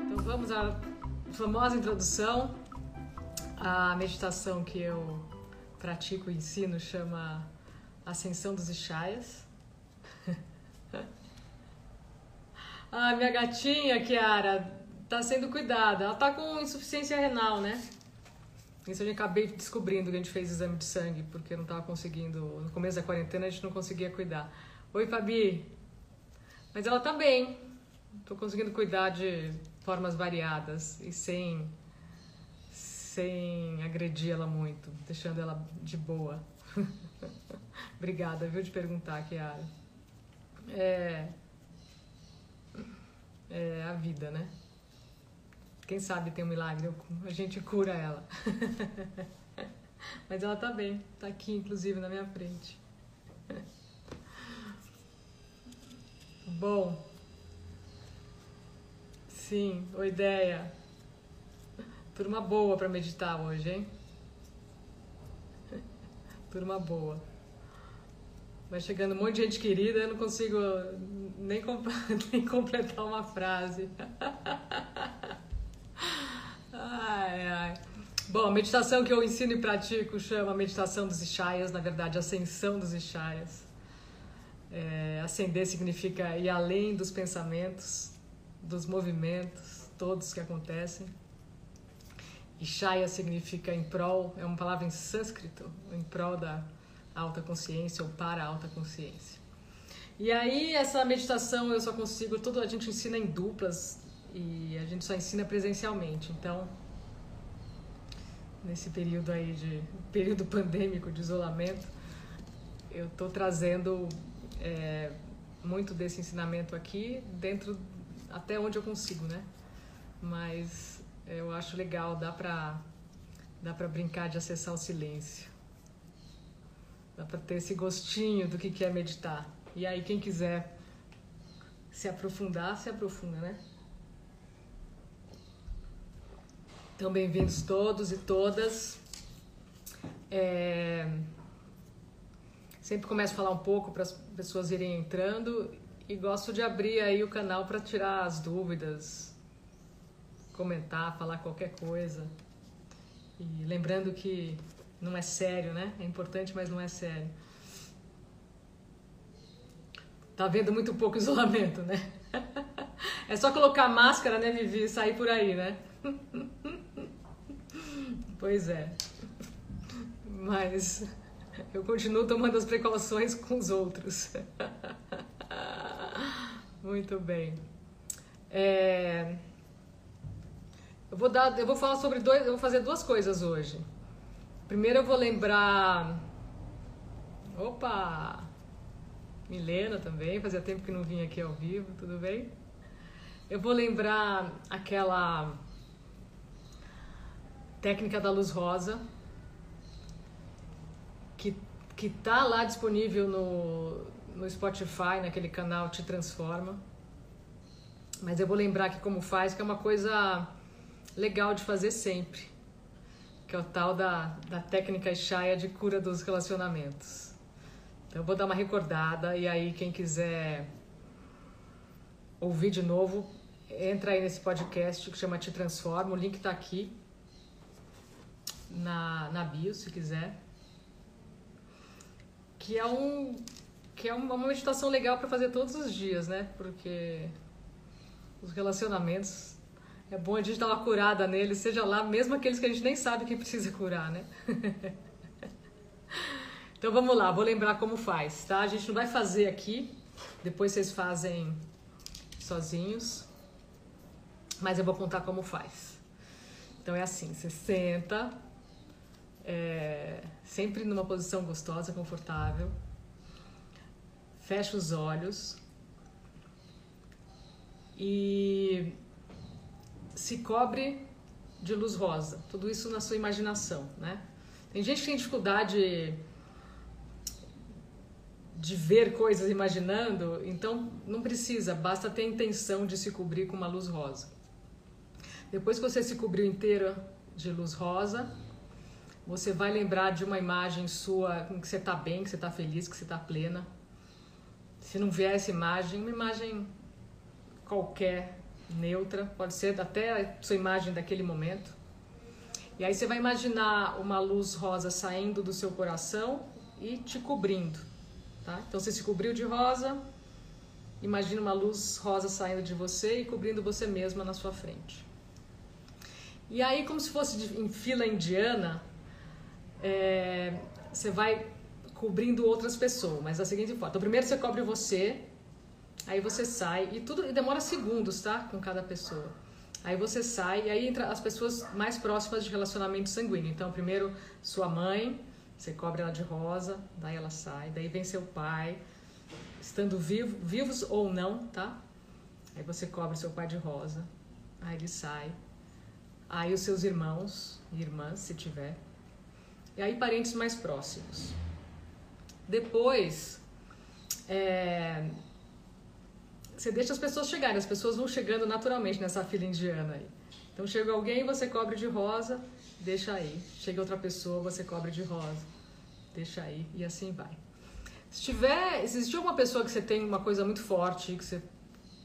Então vamos à famosa introdução. A meditação que eu pratico e ensino chama Ascensão dos Ishayas. ah, minha gatinha, Kiara, tá sendo cuidada. Ela tá com insuficiência renal, né? Isso eu acabei descobrindo que a gente fez exame de sangue, porque não tava conseguindo. No começo da quarentena a gente não conseguia cuidar. Oi, Fabi. Mas ela tá bem. Tô conseguindo cuidar de formas variadas e sem sem agredir ela muito, deixando ela de boa. Obrigada, viu, de perguntar, Kiara. É, é a vida, né? Quem sabe tem um milagre, a gente cura ela. Mas ela tá bem, tá aqui inclusive na minha frente. Bom, sim, boa ideia. Turma boa para meditar hoje, hein? Turma boa. Vai chegando um monte de gente querida, eu não consigo nem, comp nem completar uma frase. Ai, ai. Bom, a meditação que eu ensino e pratico chama meditação dos Ishayas, na verdade, ascensão dos Ishayas. É, ascender significa ir além dos pensamentos, dos movimentos, todos que acontecem. Ishaya significa em prol, é uma palavra em sânscrito, em prol da alta consciência ou para a alta consciência. E aí essa meditação eu só consigo, tudo a gente ensina em duplas e a gente só ensina presencialmente. Então, nesse período aí de período pandêmico de isolamento, eu estou trazendo é, muito desse ensinamento aqui dentro até onde eu consigo, né? Mas eu acho legal, dá pra, dá pra brincar de acessar o silêncio. Dá pra ter esse gostinho do que é meditar. E aí, quem quiser se aprofundar, se aprofunda, né? Então, bem-vindos todos e todas. É... Sempre começo a falar um pouco para as pessoas irem entrando e gosto de abrir aí o canal para tirar as dúvidas, comentar, falar qualquer coisa. E lembrando que não é sério, né? É importante, mas não é sério. Tá vendo muito pouco isolamento, né? É só colocar máscara, né, Vivi, e sair por aí, né? Pois é. Mas eu continuo tomando as precauções com os outros. Muito bem. É... Eu vou dar, eu vou falar sobre dois, eu vou fazer duas coisas hoje. Primeiro eu vou lembrar Opa! Milena também, fazia tempo que não vinha aqui ao vivo, tudo bem? Eu vou lembrar aquela técnica da luz rosa que que tá lá disponível no, no Spotify, naquele canal Te Transforma. Mas eu vou lembrar aqui como faz, que é uma coisa legal de fazer sempre, que é o tal da, da técnica Shaya de cura dos relacionamentos. Então eu vou dar uma recordada e aí quem quiser ouvir de novo, entra aí nesse podcast que chama Te Transforma, o link está aqui na, na bio, se quiser. Que é um que é uma meditação legal para fazer todos os dias, né? Porque os relacionamentos é bom a gente dar uma curada neles, seja lá, mesmo aqueles que a gente nem sabe que precisa curar, né? então vamos lá, vou lembrar como faz, tá? A gente não vai fazer aqui, depois vocês fazem sozinhos, mas eu vou contar como faz. Então é assim, você senta, é, sempre numa posição gostosa, confortável, fecha os olhos e se cobre de luz rosa. Tudo isso na sua imaginação, né? Tem gente que tem dificuldade de ver coisas imaginando, então não precisa, basta ter a intenção de se cobrir com uma luz rosa. Depois que você se cobriu inteira de luz rosa, você vai lembrar de uma imagem sua que você está bem, que você está feliz, que você está plena. Se não vier essa imagem, uma imagem qualquer, neutra, pode ser até a sua imagem daquele momento. E aí você vai imaginar uma luz rosa saindo do seu coração e te cobrindo, tá? Então você se cobriu de rosa, imagina uma luz rosa saindo de você e cobrindo você mesma na sua frente. E aí, como se fosse em fila indiana, é, você vai cobrindo outras pessoas, mas da seguinte forma. Então, primeiro você cobre você, aí você sai, e tudo e demora segundos, tá? Com cada pessoa. Aí você sai, e aí entra as pessoas mais próximas de relacionamento sanguíneo. Então, primeiro sua mãe, você cobre ela de rosa, daí ela sai, daí vem seu pai, estando vivo, vivos ou não, tá? Aí você cobre seu pai de rosa, aí ele sai. Aí os seus irmãos e irmãs, se tiver. E aí parentes mais próximos. Depois, é, você deixa as pessoas chegarem, as pessoas vão chegando naturalmente nessa fila indiana aí. Então chega alguém, você cobre de rosa, deixa aí. Chega outra pessoa, você cobre de rosa, deixa aí e assim vai. Se tiver, se existe alguma pessoa que você tem uma coisa muito forte, que você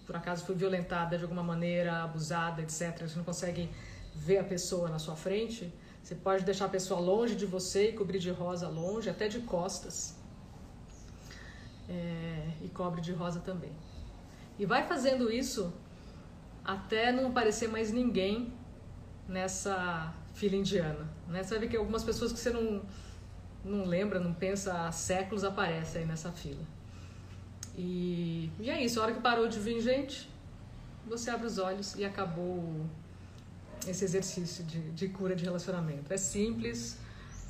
por acaso foi violentada de alguma maneira, abusada, etc, você não consegue ver a pessoa na sua frente, você pode deixar a pessoa longe de você e cobrir de rosa longe, até de costas. É, e cobre de rosa também. E vai fazendo isso até não aparecer mais ninguém nessa fila indiana. Né? Você vai ver que algumas pessoas que você não, não lembra, não pensa há séculos aparecem aí nessa fila. E, e é isso, a hora que parou de vir gente, você abre os olhos e acabou esse exercício de, de cura de relacionamento. É simples,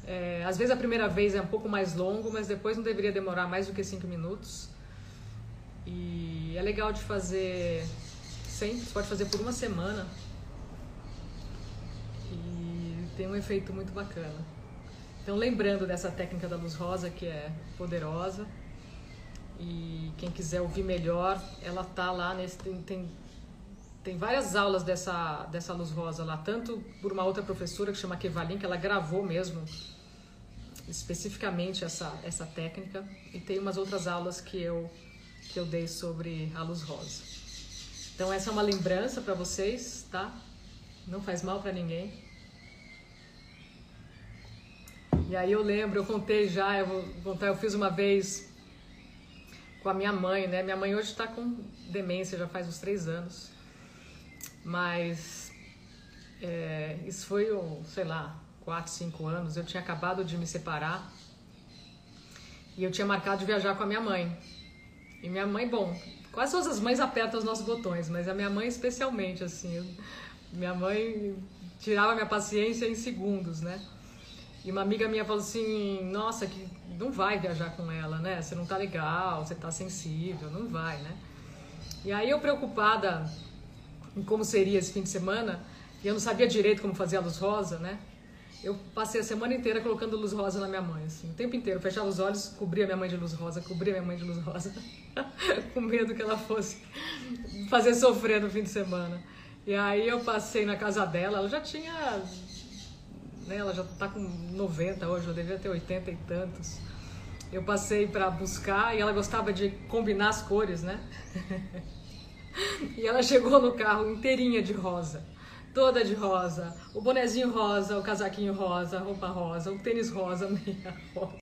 é, às vezes a primeira vez é um pouco mais longo, mas depois não deveria demorar mais do que cinco minutos. E é legal de fazer sempre, pode fazer por uma semana. E tem um efeito muito bacana. Então, lembrando dessa técnica da luz rosa, que é poderosa. E quem quiser ouvir melhor, ela tá lá nesse. Tem, tem tem várias aulas dessa, dessa luz rosa lá, tanto por uma outra professora que chama Kevalin, que ela gravou mesmo especificamente essa, essa técnica, e tem umas outras aulas que eu, que eu dei sobre a luz rosa. Então essa é uma lembrança para vocês, tá? Não faz mal para ninguém. E aí eu lembro, eu contei já, eu vou contar, eu fiz uma vez com a minha mãe, né? Minha mãe hoje está com demência, já faz uns três anos. Mas é, isso foi, sei lá, 4, 5 anos. Eu tinha acabado de me separar e eu tinha marcado de viajar com a minha mãe. E minha mãe, bom, quase todas as mães apertam os nossos botões, mas a minha mãe especialmente, assim. Eu, minha mãe tirava minha paciência em segundos, né? E uma amiga minha falou assim: Nossa, que não vai viajar com ela, né? Você não tá legal, você tá sensível, não vai, né? E aí eu preocupada em como seria esse fim de semana, e eu não sabia direito como fazer a luz rosa, né? Eu passei a semana inteira colocando luz rosa na minha mãe, assim, o tempo inteiro. fechava os olhos, cobria minha mãe de luz rosa, cobria minha mãe de luz rosa, com medo que ela fosse fazer sofrer no fim de semana. E aí eu passei na casa dela, ela já tinha. Né, ela já tá com 90 hoje, eu devia ter 80 e tantos. Eu passei para buscar e ela gostava de combinar as cores, né? E ela chegou no carro inteirinha de rosa. Toda de rosa. O bonezinho rosa, o casaquinho rosa, a roupa rosa, o tênis rosa, meia rosa.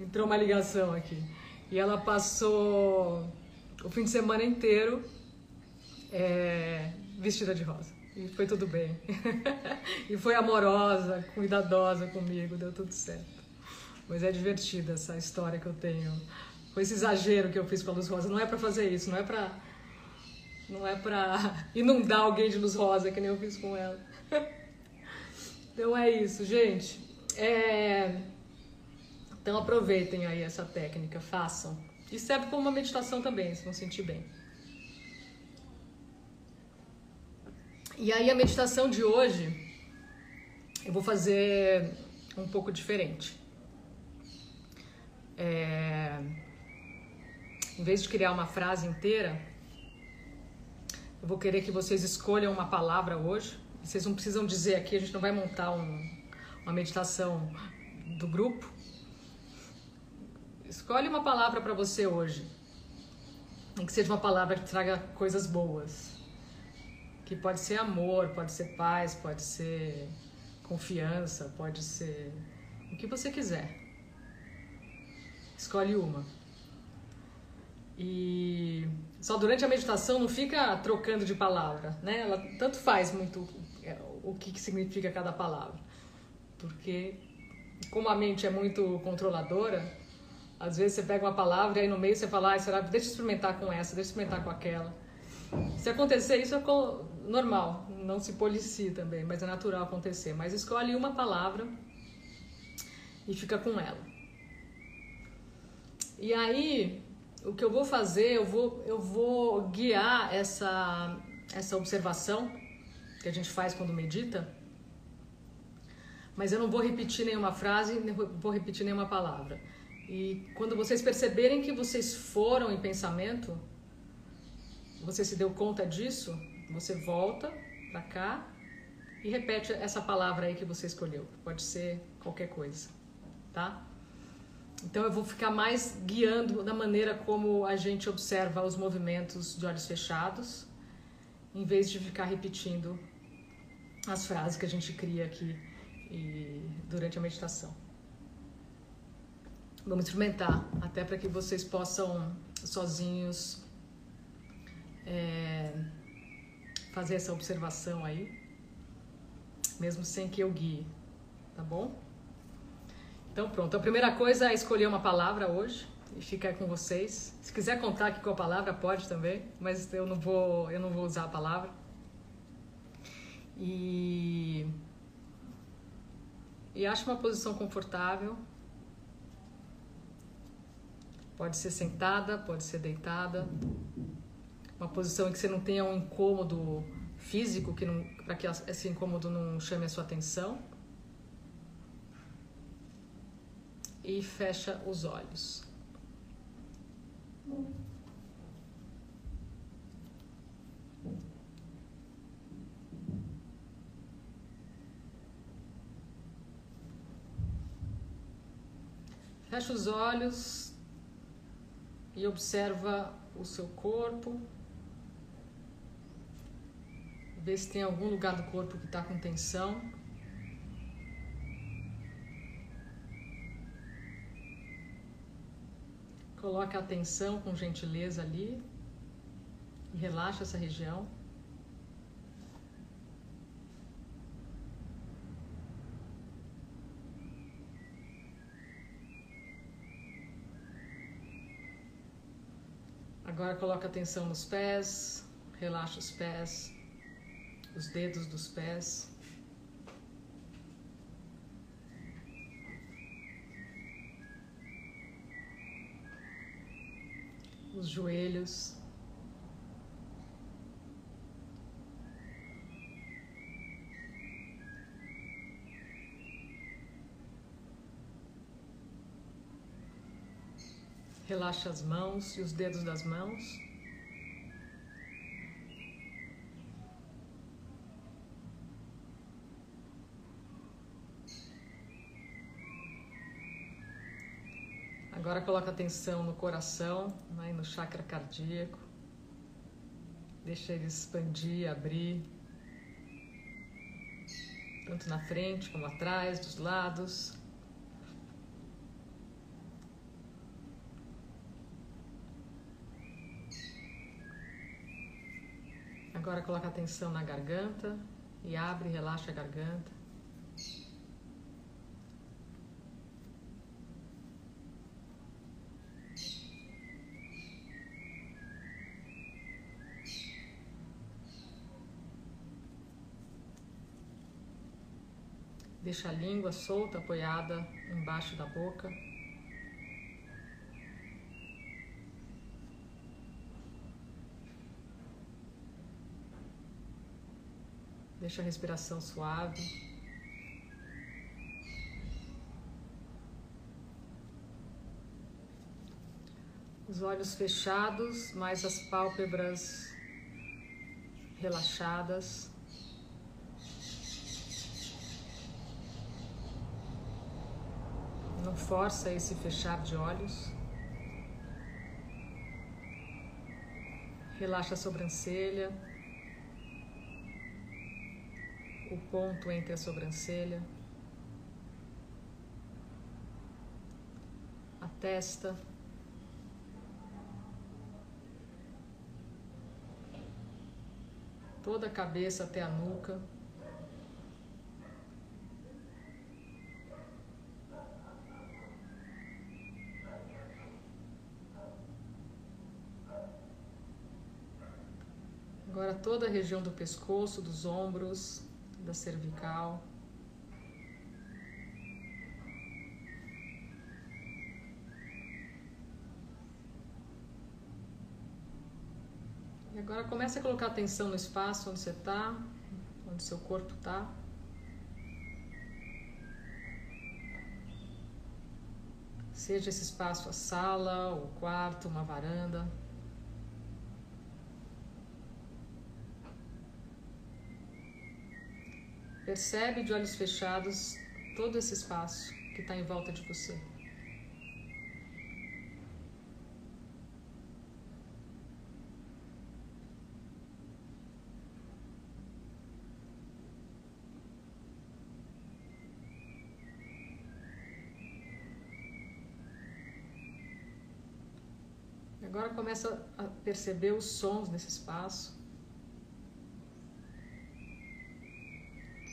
Entrou uma ligação aqui. E ela passou o fim de semana inteiro é, vestida de rosa. E foi tudo bem. e foi amorosa, cuidadosa comigo, deu tudo certo. Mas é divertida essa história que eu tenho com esse exagero que eu fiz com a luz rosa. Não é para fazer isso, não é para não é para inundar alguém de luz rosa que nem eu fiz com ela. então é isso, gente. É... Então aproveitem aí essa técnica, façam. E serve como uma meditação também, se vão sentir bem. E aí a meditação de hoje eu vou fazer um pouco diferente. É em vez de criar uma frase inteira, eu vou querer que vocês escolham uma palavra hoje. Vocês não precisam dizer aqui, a gente não vai montar um, uma meditação do grupo. Escolhe uma palavra para você hoje. Tem que seja uma palavra que traga coisas boas. Que pode ser amor, pode ser paz, pode ser confiança, pode ser o que você quiser. Escolhe uma. E só durante a meditação não fica trocando de palavra, né? Ela tanto faz muito é, o que, que significa cada palavra. Porque como a mente é muito controladora, às vezes você pega uma palavra e aí no meio você fala, ah, será, deixa eu experimentar com essa, deixa eu experimentar com aquela. Se acontecer isso é normal, não se policie também, mas é natural acontecer. Mas escolhe uma palavra e fica com ela. E aí, o que eu vou fazer, eu vou, eu vou guiar essa, essa observação que a gente faz quando medita, mas eu não vou repetir nenhuma frase, nem vou repetir nenhuma palavra. E quando vocês perceberem que vocês foram em pensamento, você se deu conta disso, você volta para cá e repete essa palavra aí que você escolheu. Pode ser qualquer coisa, tá? Então eu vou ficar mais guiando da maneira como a gente observa os movimentos de olhos fechados, em vez de ficar repetindo as frases que a gente cria aqui e, durante a meditação. Vamos experimentar, até para que vocês possam sozinhos é, fazer essa observação aí, mesmo sem que eu guie, tá bom? Então pronto, a primeira coisa é escolher uma palavra hoje e ficar com vocês. Se quiser contar aqui com a palavra pode também, mas eu não vou, eu não vou usar a palavra. E e uma posição confortável Pode ser sentada, pode ser deitada. Uma posição em que você não tenha um incômodo físico, que para que esse incômodo não chame a sua atenção. E fecha os olhos. Fecha os olhos e observa o seu corpo. Vê se tem algum lugar do corpo que está com tensão. Coloque a atenção com gentileza ali e relaxa essa região. Agora coloca atenção nos pés, relaxa os pés, os dedos dos pés. Os joelhos. Relaxa as mãos e os dedos das mãos. Agora coloca atenção no coração, né, no chakra cardíaco. Deixa ele expandir, abrir. Tanto na frente como atrás, dos lados. Agora coloca atenção na garganta e abre, relaxa a garganta. Deixa a língua solta, apoiada embaixo da boca. Deixa a respiração suave. Os olhos fechados, mais as pálpebras relaxadas. Não força esse fechar de olhos. Relaxa a sobrancelha, o ponto entre a sobrancelha, a testa. Toda a cabeça até a nuca. Agora toda a região do pescoço, dos ombros, da cervical. E agora comece a colocar atenção no espaço onde você está, onde seu corpo está. Seja esse espaço a sala, o quarto, uma varanda. Percebe de olhos fechados todo esse espaço que está em volta de você. Agora começa a perceber os sons nesse espaço.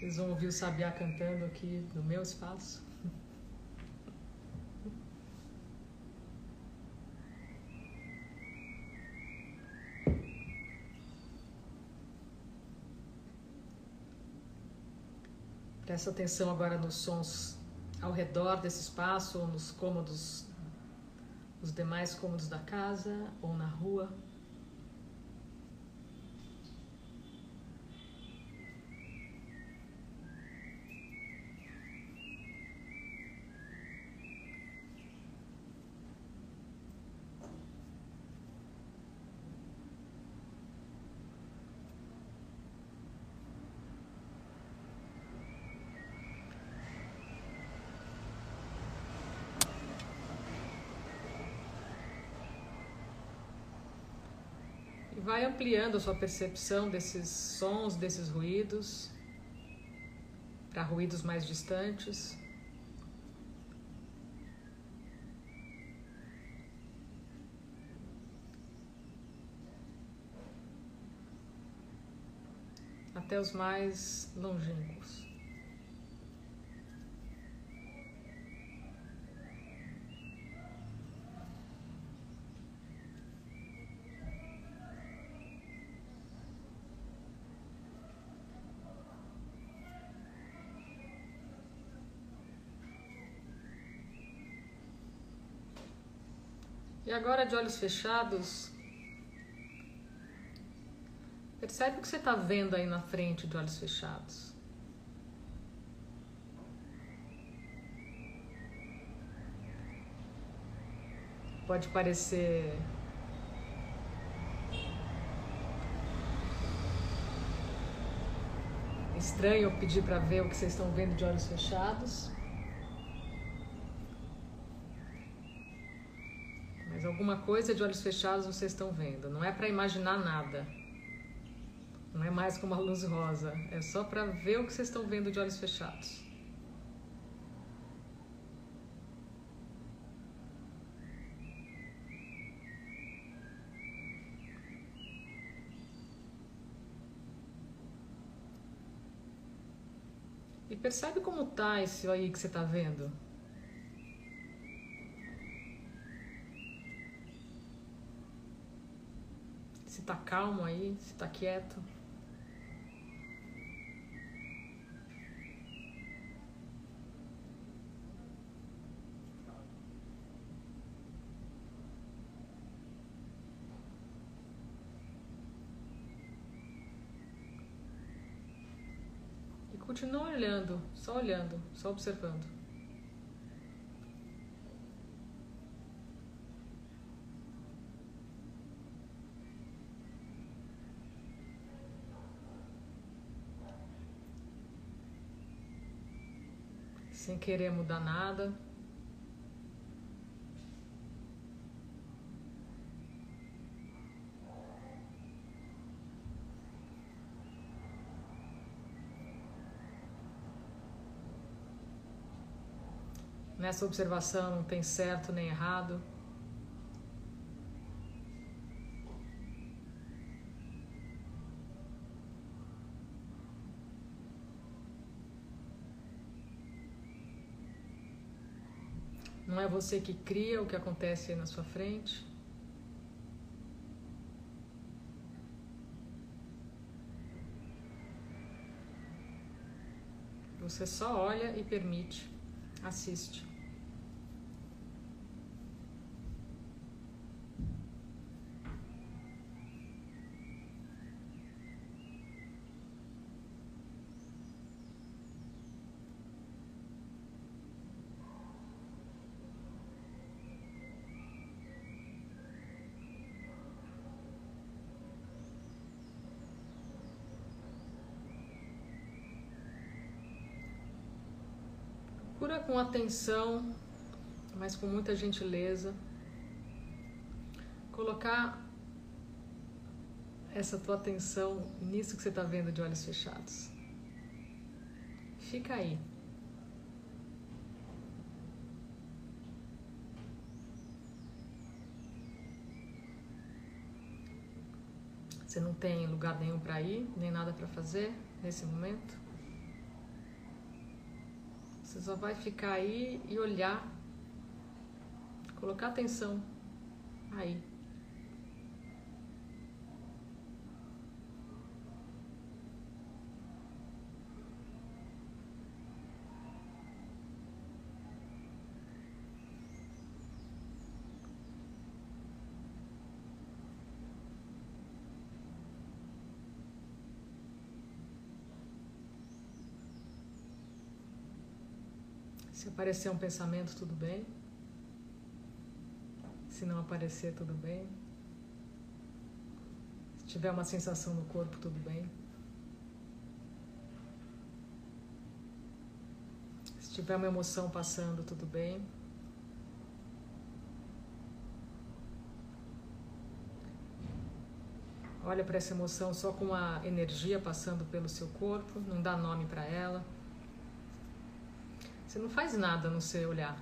Vocês vão ouvir o Sabiá cantando aqui no meu espaço. Presta atenção agora nos sons ao redor desse espaço, ou nos cômodos, os demais cômodos da casa, ou na rua. Vai ampliando a sua percepção desses sons, desses ruídos, para ruídos mais distantes. Até os mais longínquos. E agora, de olhos fechados, percebe o que você está vendo aí na frente de olhos fechados. Pode parecer estranho pedir para ver o que vocês estão vendo de olhos fechados. Alguma coisa de olhos fechados vocês estão vendo. Não é para imaginar nada. Não é mais como a luz rosa. É só para ver o que vocês estão vendo de olhos fechados. E percebe como tá isso aí que você está vendo? Está calmo aí, se está quieto. E continua olhando, só olhando, só observando. querer mudar nada. Nessa observação não tem certo nem errado. Não é você que cria o que acontece na sua frente. Você só olha e permite, assiste. Com atenção, mas com muita gentileza, colocar essa tua atenção nisso que você está vendo de olhos fechados. Fica aí. Você não tem lugar nenhum para ir, nem nada para fazer nesse momento. Você só vai ficar aí e olhar, colocar atenção aí. Se aparecer um pensamento, tudo bem. Se não aparecer, tudo bem. Se tiver uma sensação no corpo, tudo bem. Se tiver uma emoção passando, tudo bem. Olha para essa emoção só com a energia passando pelo seu corpo, não dá nome para ela. Você não faz nada no seu olhar.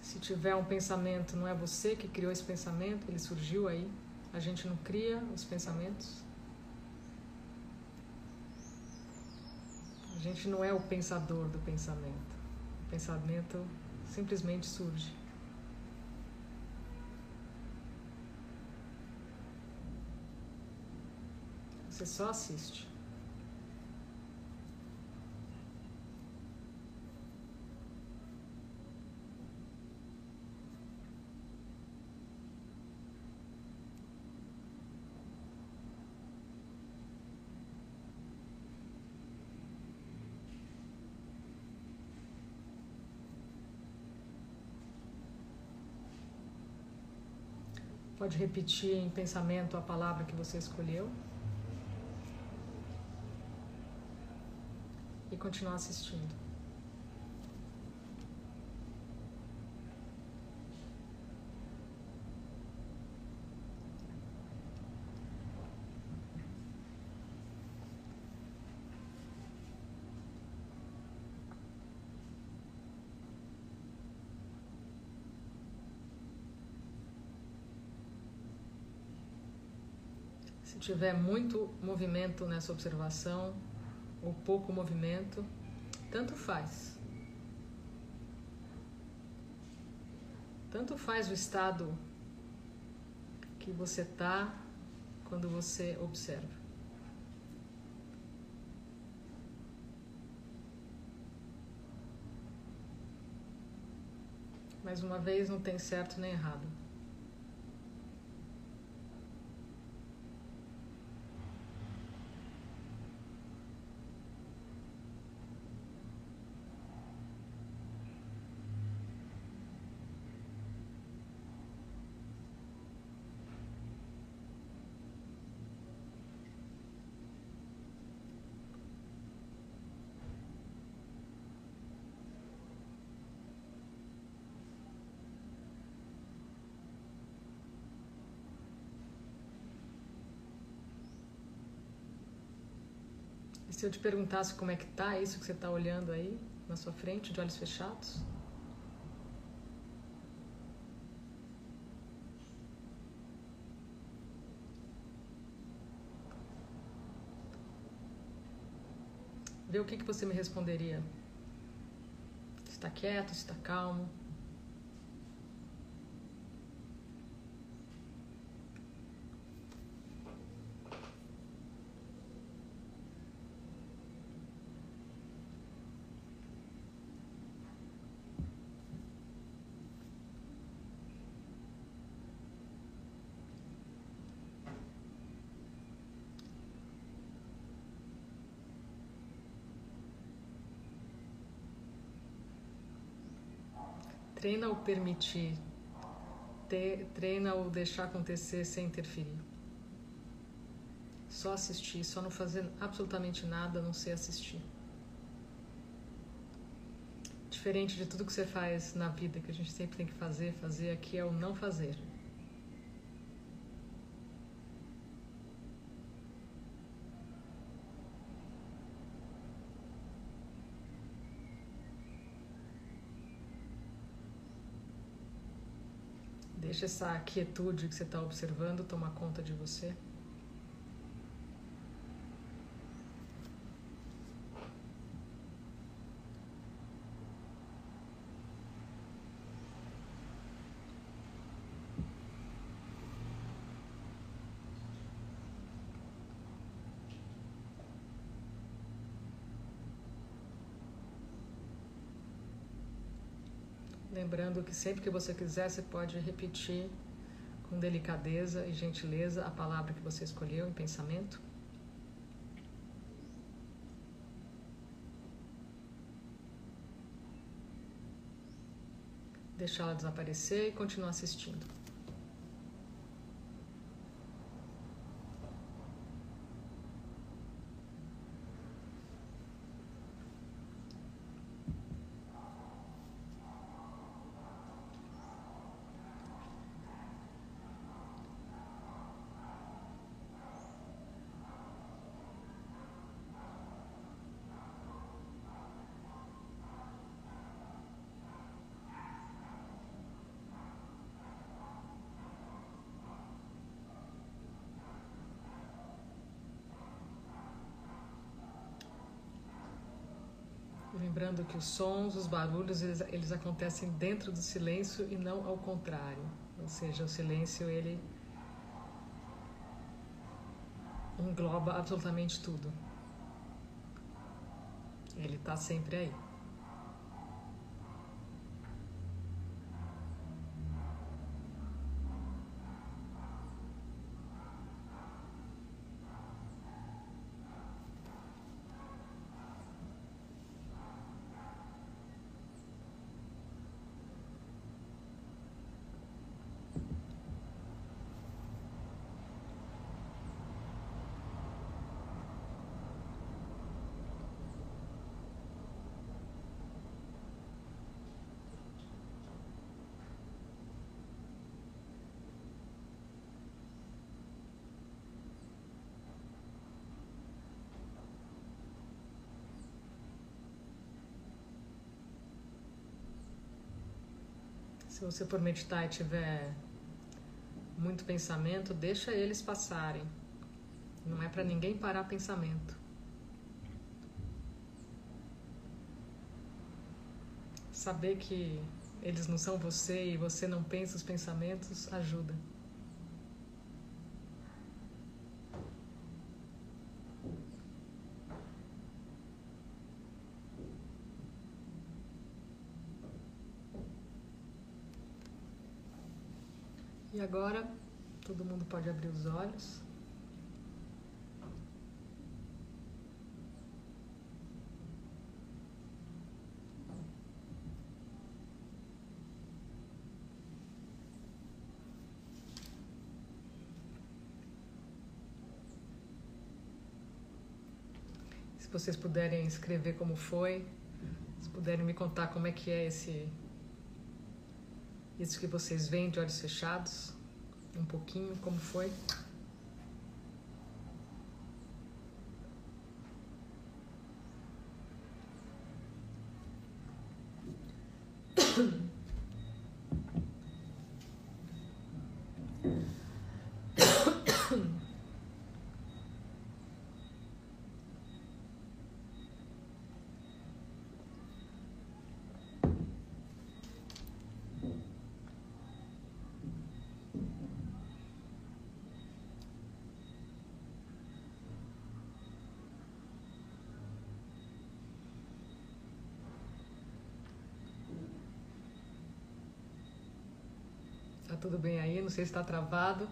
Se tiver um pensamento, não é você que criou esse pensamento, ele surgiu aí. A gente não cria os pensamentos. A gente não é o pensador do pensamento. O pensamento simplesmente surge. Você só assiste. Pode repetir em pensamento a palavra que você escolheu. E continuar assistindo. Se tiver muito movimento nessa observação ou pouco movimento, tanto faz. Tanto faz o estado que você está quando você observa. Mais uma vez, não tem certo nem errado. Se eu te perguntasse como é que tá isso que você está olhando aí na sua frente, de olhos fechados? Vê o que, que você me responderia. Está quieto, está calmo. Treina o permitir, treina o deixar acontecer sem interferir. Só assistir, só não fazer absolutamente nada, não ser assistir. Diferente de tudo que você faz na vida, que a gente sempre tem que fazer, fazer aqui é o não fazer. Deixa essa quietude que você está observando tomar conta de você. Lembrando que sempre que você quiser, você pode repetir com delicadeza e gentileza a palavra que você escolheu em pensamento. Deixá-la desaparecer e continuar assistindo. Lembrando que os sons, os barulhos, eles, eles acontecem dentro do silêncio e não ao contrário. Ou seja, o silêncio ele engloba absolutamente tudo. Ele está sempre aí. Se você for meditar e tiver muito pensamento, deixa eles passarem. Não é para ninguém parar pensamento. Saber que eles não são você e você não pensa os pensamentos ajuda. Agora todo mundo pode abrir os olhos. Se vocês puderem escrever como foi, se puderem me contar como é que é esse isso que vocês veem de olhos fechados, um pouquinho como foi. Tá tudo bem aí? Não sei se está travado.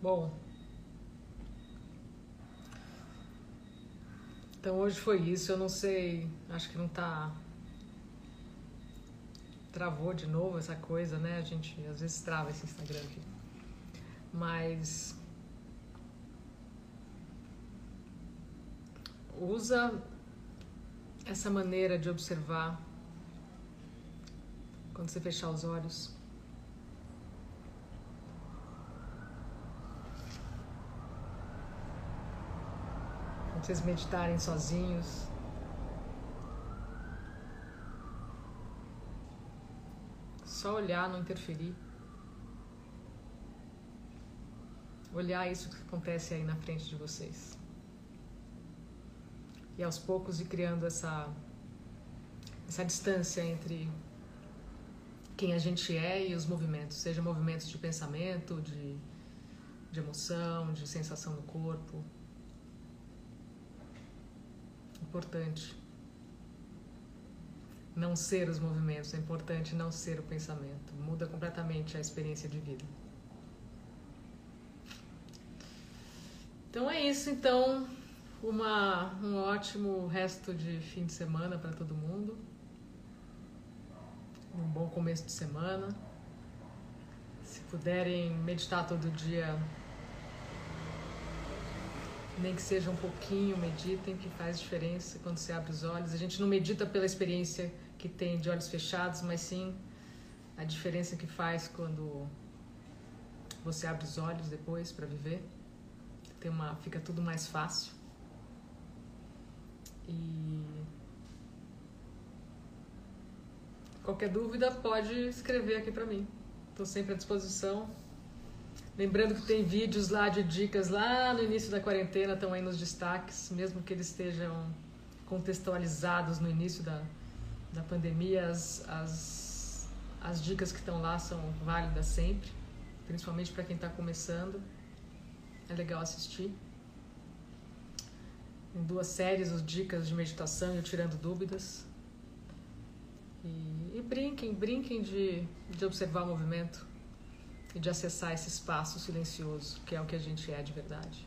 Bom, então hoje foi isso. Eu não sei, acho que não tá. Travou de novo essa coisa, né? A gente às vezes trava esse Instagram aqui. Mas. Usa essa maneira de observar quando você fechar os olhos. Quando vocês meditarem sozinhos. Só olhar, não interferir. Olhar isso que acontece aí na frente de vocês e aos poucos ir criando essa, essa distância entre quem a gente é e os movimentos, seja movimentos de pensamento, de, de emoção, de sensação no corpo. Importante. Não ser os movimentos, é importante não ser o pensamento. Muda completamente a experiência de vida. Então é isso, então uma, um ótimo resto de fim de semana para todo mundo. Um bom começo de semana. Se puderem meditar todo dia, nem que seja um pouquinho, meditem, que faz diferença quando você abre os olhos. A gente não medita pela experiência que tem de olhos fechados, mas sim a diferença que faz quando você abre os olhos depois para viver. Tem uma, fica tudo mais fácil. E qualquer dúvida pode escrever aqui para mim. Estou sempre à disposição. Lembrando que tem vídeos lá de dicas lá no início da quarentena, estão aí nos destaques, mesmo que eles estejam contextualizados no início da, da pandemia, as, as, as dicas que estão lá são válidas sempre, principalmente para quem está começando. É legal assistir em duas séries os dicas de meditação e o tirando dúvidas. E, e, brinquem, brinquem de, de observar o movimento e de acessar esse espaço silencioso, que é o que a gente é de verdade.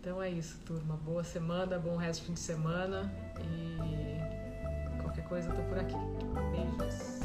Então é isso, turma. Boa semana, bom resto de fim de semana e qualquer coisa eu tô por aqui. Beijos.